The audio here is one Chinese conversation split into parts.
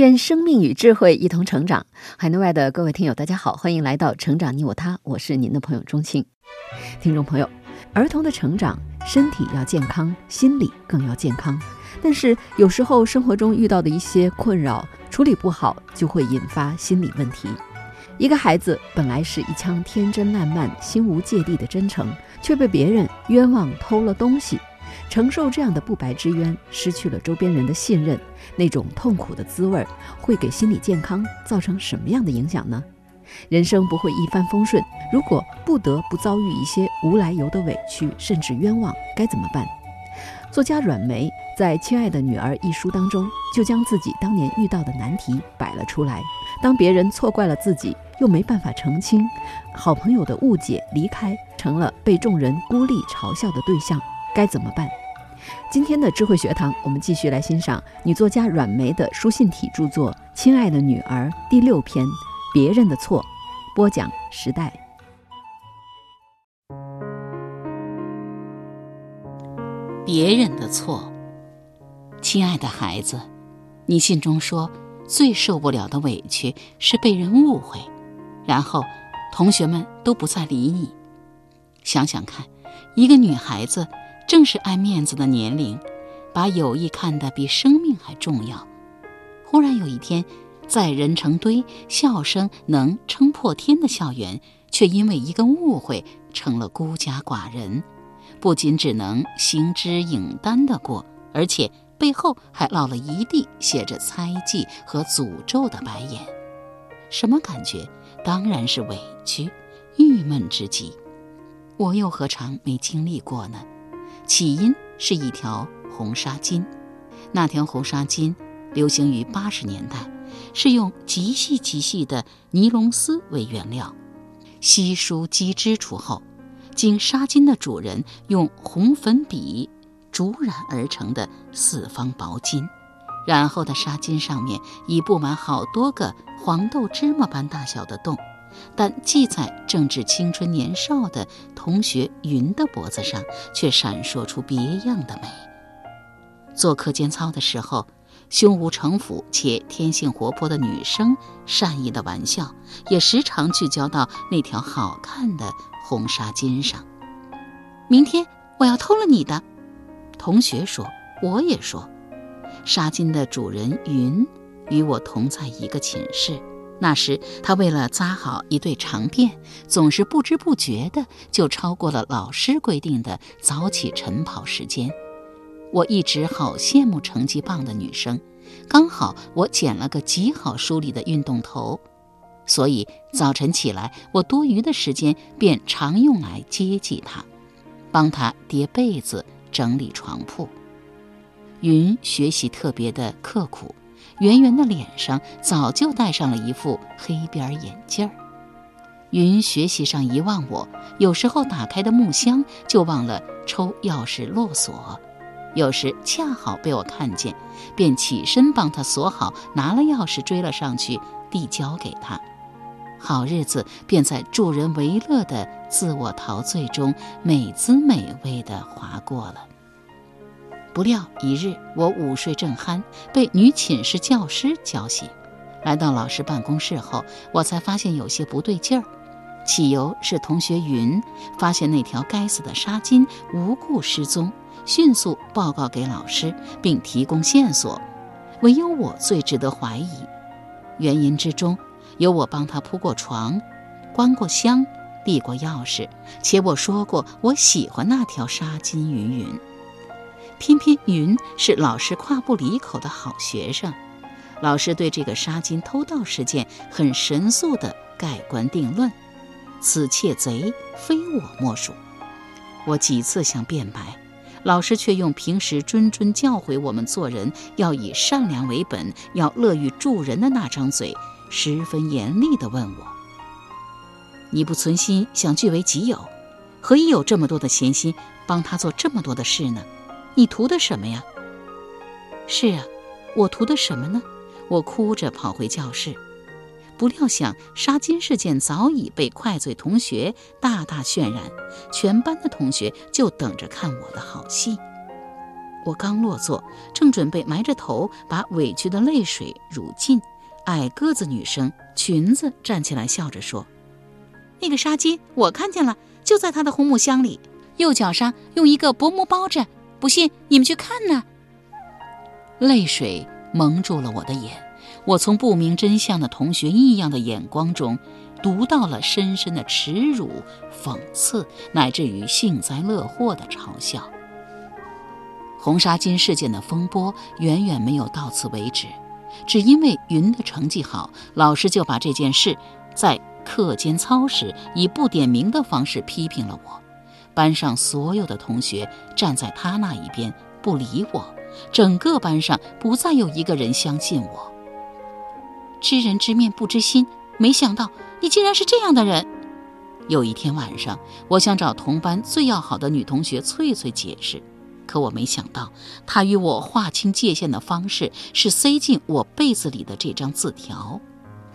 愿生命与智慧一同成长。海内外的各位听友，大家好，欢迎来到《成长你我他》，我是您的朋友钟庆。听众朋友，儿童的成长，身体要健康，心理更要健康。但是有时候生活中遇到的一些困扰，处理不好，就会引发心理问题。一个孩子本来是一腔天真烂漫、心无芥蒂的真诚，却被别人冤枉偷了东西。承受这样的不白之冤，失去了周边人的信任，那种痛苦的滋味会给心理健康造成什么样的影响呢？人生不会一帆风顺，如果不得不遭遇一些无来由的委屈，甚至冤枉，该怎么办？作家阮梅在《亲爱的女儿》一书当中，就将自己当年遇到的难题摆了出来。当别人错怪了自己，又没办法澄清；好朋友的误解、离开，成了被众人孤立嘲笑的对象，该怎么办？今天的智慧学堂，我们继续来欣赏女作家阮梅的书信体著作《亲爱的女儿》第六篇《别人的错》，播讲时代。别人的错，亲爱的孩子，你信中说最受不了的委屈是被人误会，然后同学们都不再理你。想想看，一个女孩子。正是爱面子的年龄，把友谊看得比生命还重要。忽然有一天，在人成堆、笑声能撑破天的校园，却因为一个误会成了孤家寡人，不仅只能行之影单的过，而且背后还落了一地写着猜忌和诅咒的白眼。什么感觉？当然是委屈、郁闷之极。我又何尝没经历过呢？起因是一条红纱巾，那条红纱巾流行于八十年代，是用极细极细的尼龙丝为原料，稀疏机织出后，经纱巾的主人用红粉笔竹染而成的四方薄巾，染后的纱巾上面已布满好多个黄豆芝麻般大小的洞。但系在正值青春年少的同学云的脖子上，却闪烁出别样的美。做课间操的时候，胸无城府且天性活泼的女生善意的玩笑，也时常聚焦到那条好看的红纱巾上。明天我要偷了你的，同学说，我也说。纱巾的主人云与我同在一个寝室。那时，他为了扎好一对长辫，总是不知不觉的就超过了老师规定的早起晨跑时间。我一直好羡慕成绩棒的女生，刚好我剪了个极好梳理的运动头，所以早晨起来，我多余的时间便常用来接济她，帮她叠被子、整理床铺。云学习特别的刻苦。圆圆的脸上早就戴上了一副黑边眼镜儿。云学习上遗忘我，有时候打开的木箱就忘了抽钥匙落锁，有时恰好被我看见，便起身帮他锁好，拿了钥匙追了上去，递交给他。好日子便在助人为乐的自我陶醉中美滋美味地划过了。不料一日，我午睡正酣，被女寝室教师叫醒。来到老师办公室后，我才发现有些不对劲儿。起由是同学云发现那条该死的纱巾无故失踪，迅速报告给老师，并提供线索。唯有我最值得怀疑。原因之中，有我帮他铺过床，关过箱，递过钥匙，且我说过我喜欢那条纱巾。云云。偏偏云是老师夸不离口的好学生，老师对这个纱巾偷盗事件很神速的盖棺定论：此窃贼非我莫属。我几次想辩白，老师却用平时谆谆教诲我们做人要以善良为本、要乐于助人的那张嘴，十分严厉地问我：“你不存心想据为己有，何以有这么多的闲心帮他做这么多的事呢？你图的什么呀？”是啊，我图的什么呢？我哭着跑回教室。不料想，杀金事件早已被快嘴同学大大渲染，全班的同学就等着看我的好戏。我刚落座，正准备埋着头把委屈的泪水乳尽，矮个子女生裙子站起来笑着说：“那个纱巾我看见了，就在他的红木箱里，右脚上用一个薄膜包着。不信你们去看呢。”泪水蒙住了我的眼。我从不明真相的同学异样的眼光中，读到了深深的耻辱、讽刺，乃至于幸灾乐祸的嘲笑。红纱巾事件的风波远远没有到此为止，只因为云的成绩好，老师就把这件事在课间操时以不点名的方式批评了我。班上所有的同学站在他那一边，不理我，整个班上不再有一个人相信我。知人知面不知心，没想到你竟然是这样的人。有一天晚上，我想找同班最要好的女同学翠翠解释，可我没想到，她与我划清界限的方式是塞进我被子里的这张字条。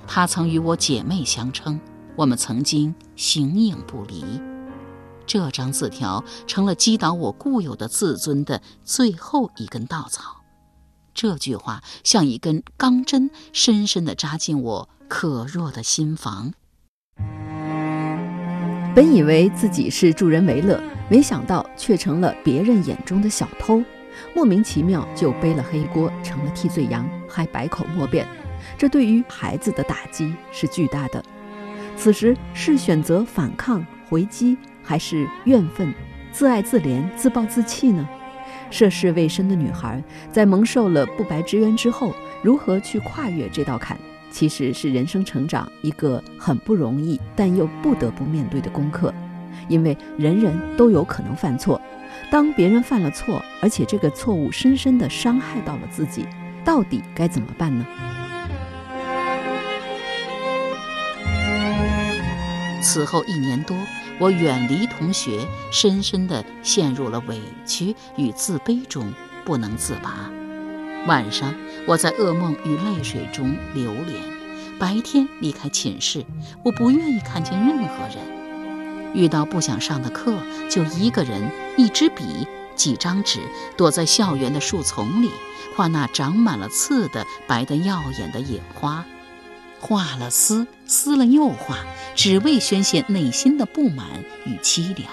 她曾与我姐妹相称，我们曾经形影不离。这张字条成了击倒我固有的自尊的最后一根稻草。这句话像一根钢针，深深地扎进我可弱的心房。本以为自己是助人为乐，没想到却成了别人眼中的小偷，莫名其妙就背了黑锅，成了替罪羊，还百口莫辩。这对于孩子的打击是巨大的。此时是选择反抗回击，还是怨愤、自爱自怜、自暴自弃呢？涉世未深的女孩，在蒙受了不白之冤之后，如何去跨越这道坎，其实是人生成长一个很不容易，但又不得不面对的功课。因为人人都有可能犯错，当别人犯了错，而且这个错误深深地伤害到了自己，到底该怎么办呢？此后一年多。我远离同学，深深地陷入了委屈与自卑中，不能自拔。晚上，我在噩梦与泪水中流连；白天离开寝室，我不愿意看见任何人。遇到不想上的课，就一个人，一支笔，几张纸，躲在校园的树丛里，画那长满了刺的白得耀眼的野花。画了撕，撕了又画，只为宣泄内心的不满与凄凉。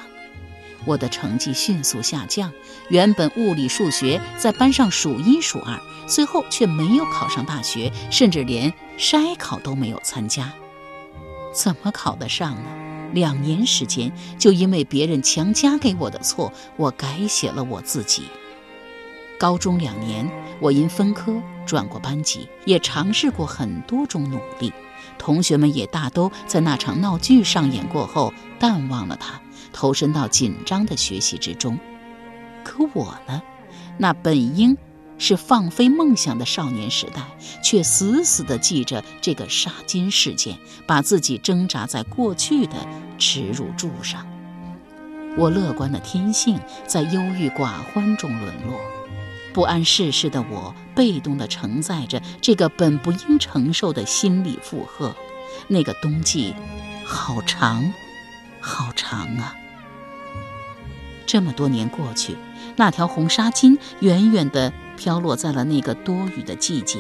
我的成绩迅速下降，原本物理、数学在班上数一数二，最后却没有考上大学，甚至连筛考都没有参加。怎么考得上呢？两年时间，就因为别人强加给我的错，我改写了我自己。高中两年，我因分科转过班级，也尝试过很多种努力。同学们也大都在那场闹剧上演过后淡忘了他，投身到紧张的学习之中。可我呢，那本应是放飞梦想的少年时代，却死死地记着这个杀金事件，把自己挣扎在过去的耻辱柱上。我乐观的天性在忧郁寡欢中沦落。不谙世事的我，被动地承载着这个本不应承受的心理负荷。那个冬季，好长，好长啊！这么多年过去，那条红纱巾远远地飘落在了那个多雨的季节，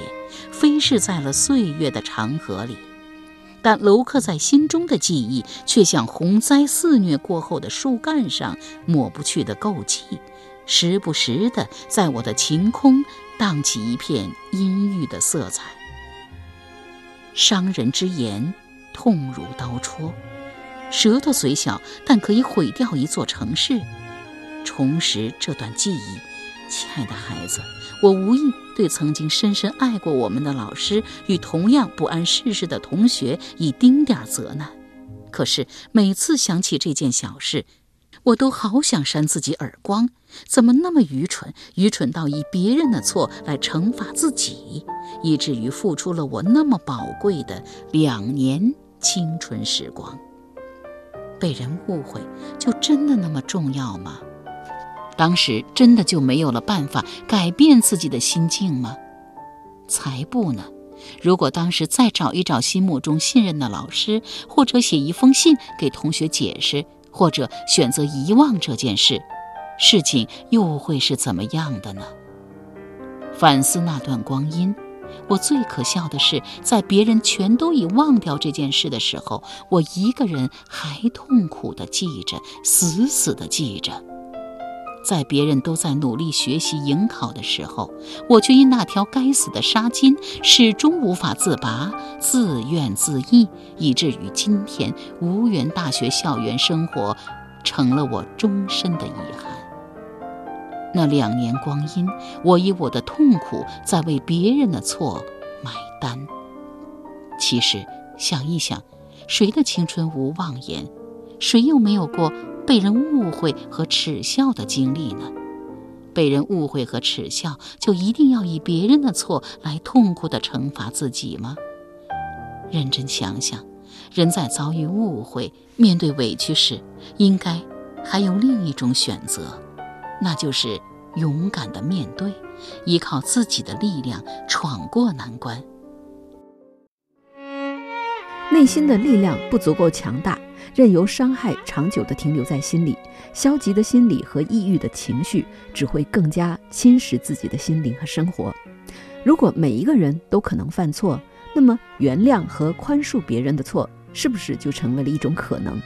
飞逝在了岁月的长河里。但镂刻在心中的记忆，却像洪灾肆虐过后的树干上抹不去的垢迹。时不时的，在我的晴空荡起一片阴郁的色彩。伤人之言，痛如刀戳。舌头虽小，但可以毁掉一座城市。重拾这段记忆，亲爱的孩子，我无意对曾经深深爱过我们的老师与同样不谙世事的同学以丁点责难。可是每次想起这件小事，我都好想扇自己耳光，怎么那么愚蠢？愚蠢到以别人的错来惩罚自己，以至于付出了我那么宝贵的两年青春时光。被人误会，就真的那么重要吗？当时真的就没有了办法改变自己的心境吗？才不呢！如果当时再找一找心目中信任的老师，或者写一封信给同学解释，或者选择遗忘这件事，事情又会是怎么样的呢？反思那段光阴，我最可笑的是，在别人全都已忘掉这件事的时候，我一个人还痛苦地记着，死死地记着。在别人都在努力学习迎考的时候，我却因那条该死的纱巾始终无法自拔，自怨自艾，以至于今天无缘大学校园生活，成了我终身的遗憾。那两年光阴，我以我的痛苦在为别人的错买单。其实想一想，谁的青春无妄言？谁又没有过？被人误会和耻笑的经历呢？被人误会和耻笑，就一定要以别人的错来痛苦地惩罚自己吗？认真想想，人在遭遇误会、面对委屈时，应该还有另一种选择，那就是勇敢地面对，依靠自己的力量闯过难关。内心的力量不足够强大。任由伤害长久地停留在心里，消极的心理和抑郁的情绪只会更加侵蚀自己的心灵和生活。如果每一个人都可能犯错，那么原谅和宽恕别人的错，是不是就成为了一种可能？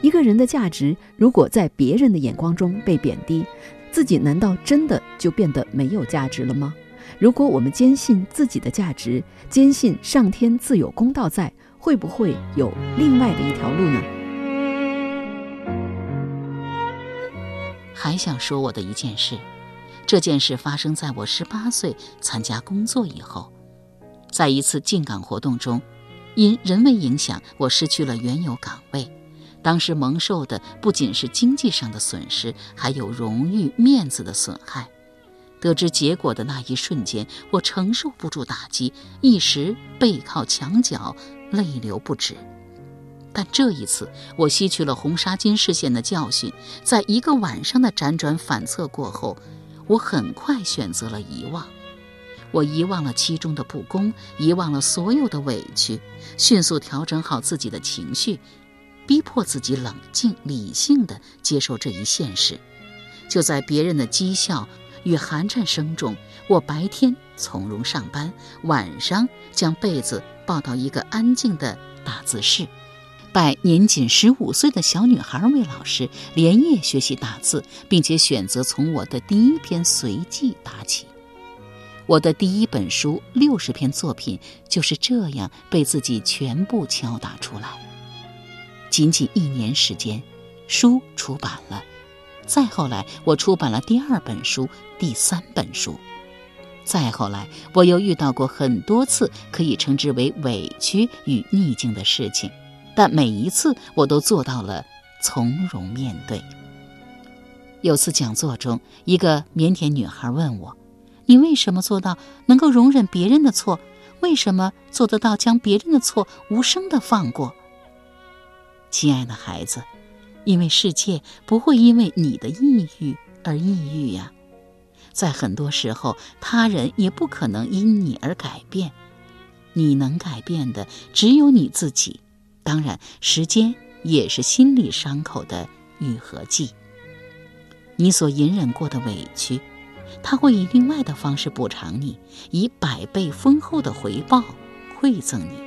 一个人的价值如果在别人的眼光中被贬低，自己难道真的就变得没有价值了吗？如果我们坚信自己的价值，坚信上天自有公道在，会不会有另外的一条路呢？还想说我的一件事，这件事发生在我十八岁参加工作以后，在一次进岗活动中，因人为影响，我失去了原有岗位。当时蒙受的不仅是经济上的损失，还有荣誉面子的损害。得知结果的那一瞬间，我承受不住打击，一时背靠墙角，泪流不止。但这一次，我吸取了红纱巾事件的教训，在一个晚上的辗转反侧过后，我很快选择了遗忘。我遗忘了其中的不公，遗忘了所有的委屈，迅速调整好自己的情绪，逼迫自己冷静理性的接受这一现实。就在别人的讥笑与寒颤声中，我白天从容上班，晚上将被子抱到一个安静的打字室。拜年仅十五岁的小女孩为老师，连夜学习打字，并且选择从我的第一篇随记打起。我的第一本书六十篇作品就是这样被自己全部敲打出来。仅仅一年时间，书出版了。再后来，我出版了第二本书、第三本书。再后来，我又遇到过很多次可以称之为委屈与逆境的事情。但每一次我都做到了从容面对。有次讲座中，一个腼腆女孩问我：“你为什么做到能够容忍别人的错？为什么做得到将别人的错无声的放过？”亲爱的孩子，因为世界不会因为你的抑郁而抑郁呀。在很多时候，他人也不可能因你而改变。你能改变的只有你自己。当然，时间也是心理伤口的愈合剂。你所隐忍过的委屈，他会以另外的方式补偿你，以百倍丰厚的回报馈赠你。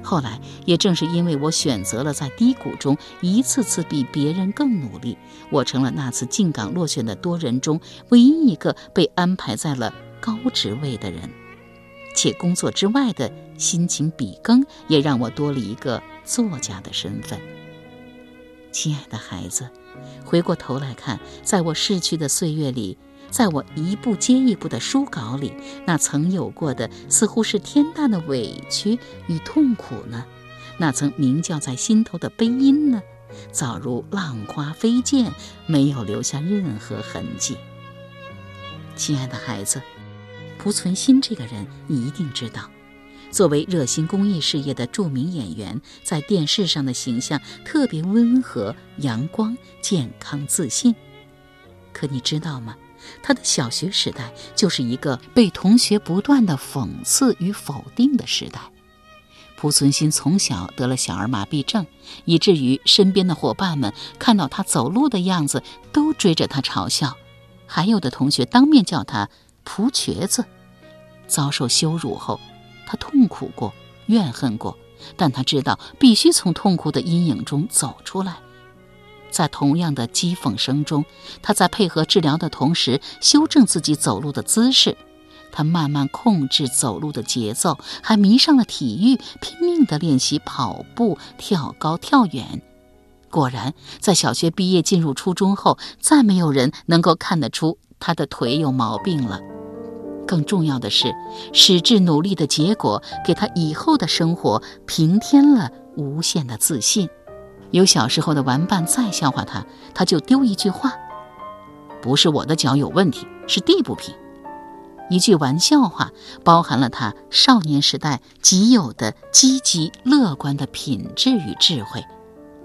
后来，也正是因为我选择了在低谷中一次次比别人更努力，我成了那次进岗落选的多人中唯一一个被安排在了高职位的人。且工作之外的辛勤笔耕，也让我多了一个作家的身份。亲爱的孩子，回过头来看，在我逝去的岁月里，在我一步接一步的书稿里，那曾有过的似乎是天大的委屈与痛苦呢？那曾鸣叫在心头的悲音呢？早如浪花飞溅，没有留下任何痕迹。亲爱的孩子，濮存昕这个人你一定知道。作为热心公益事业的著名演员，在电视上的形象特别温和、阳光、健康、自信。可你知道吗？他的小学时代就是一个被同学不断的讽刺与否定的时代。濮存昕从小得了小儿麻痹症，以至于身边的伙伴们看到他走路的样子都追着他嘲笑，还有的同学当面叫他“蒲瘸子”。遭受羞辱后，他痛苦过，怨恨过，但他知道必须从痛苦的阴影中走出来。在同样的讥讽声中，他在配合治疗的同时修正自己走路的姿势。他慢慢控制走路的节奏，还迷上了体育，拼命地练习跑步、跳高、跳远。果然，在小学毕业进入初中后，再没有人能够看得出他的腿有毛病了。更重要的是，矢志努力的结果给他以后的生活平添了无限的自信。有小时候的玩伴再笑话他，他就丢一句话：“不是我的脚有问题，是地不平。”一句玩笑话，包含了他少年时代极有的积极乐观的品质与智慧。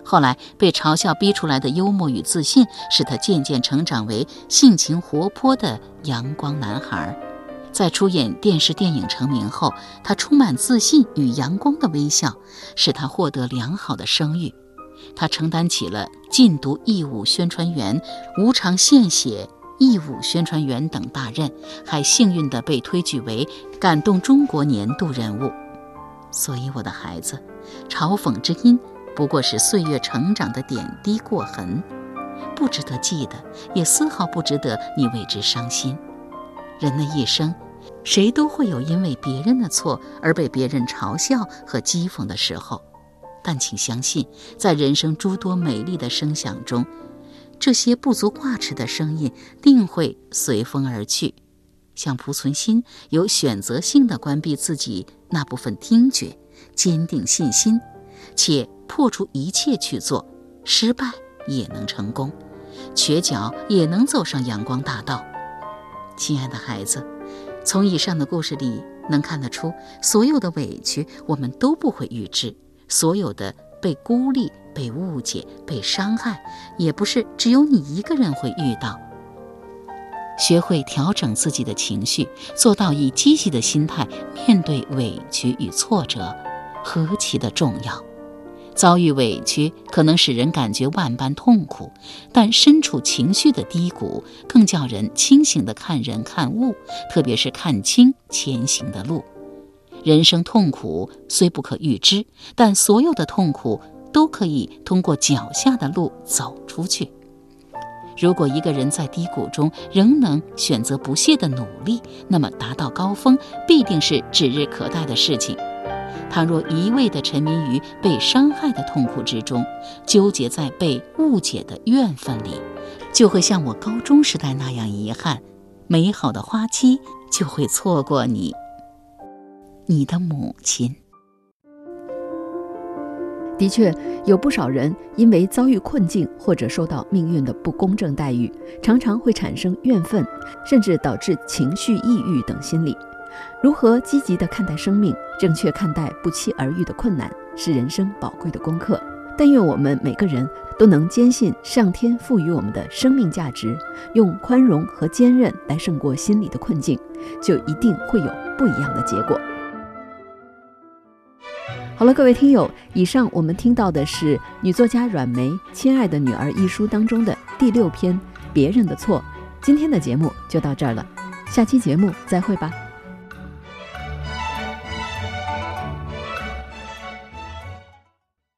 后来被嘲笑逼出来的幽默与自信，使他渐渐成长为性情活泼的阳光男孩。在出演电视电影成名后，他充满自信与阳光的微笑，使他获得良好的声誉。他承担起了禁毒义务宣传员、无偿献血义务宣传员等大任，还幸运地被推举为感动中国年度人物。所以，我的孩子，嘲讽之音不过是岁月成长的点滴过痕，不值得记得，也丝毫不值得你为之伤心。人的一生，谁都会有因为别人的错而被别人嘲笑和讥讽的时候。但请相信，在人生诸多美丽的声响中，这些不足挂齿的声音定会随风而去。像濮存昕有选择性的关闭自己那部分听觉，坚定信心，且破除一切去做，失败也能成功，瘸脚也能走上阳光大道。亲爱的孩子，从以上的故事里能看得出，所有的委屈我们都不会预知。所有的被孤立、被误解、被伤害，也不是只有你一个人会遇到。学会调整自己的情绪，做到以积极的心态面对委屈与挫折，何其的重要！遭遇委屈可能使人感觉万般痛苦，但身处情绪的低谷，更叫人清醒地看人看物，特别是看清前行的路。人生痛苦虽不可预知，但所有的痛苦都可以通过脚下的路走出去。如果一个人在低谷中仍能选择不懈的努力，那么达到高峰必定是指日可待的事情。倘若一味地沉迷于被伤害的痛苦之中，纠结在被误解的怨愤里，就会像我高中时代那样遗憾，美好的花期就会错过你。你的母亲，的确有不少人因为遭遇困境或者受到命运的不公正待遇，常常会产生怨愤，甚至导致情绪抑郁等心理。如何积极地看待生命，正确看待不期而遇的困难，是人生宝贵的功课。但愿我们每个人都能坚信上天赋予我们的生命价值，用宽容和坚韧来胜过心理的困境，就一定会有不一样的结果。好了，各位听友，以上我们听到的是女作家阮梅《亲爱的女儿》一书当中的第六篇《别人的错》。今天的节目就到这儿了，下期节目再会吧。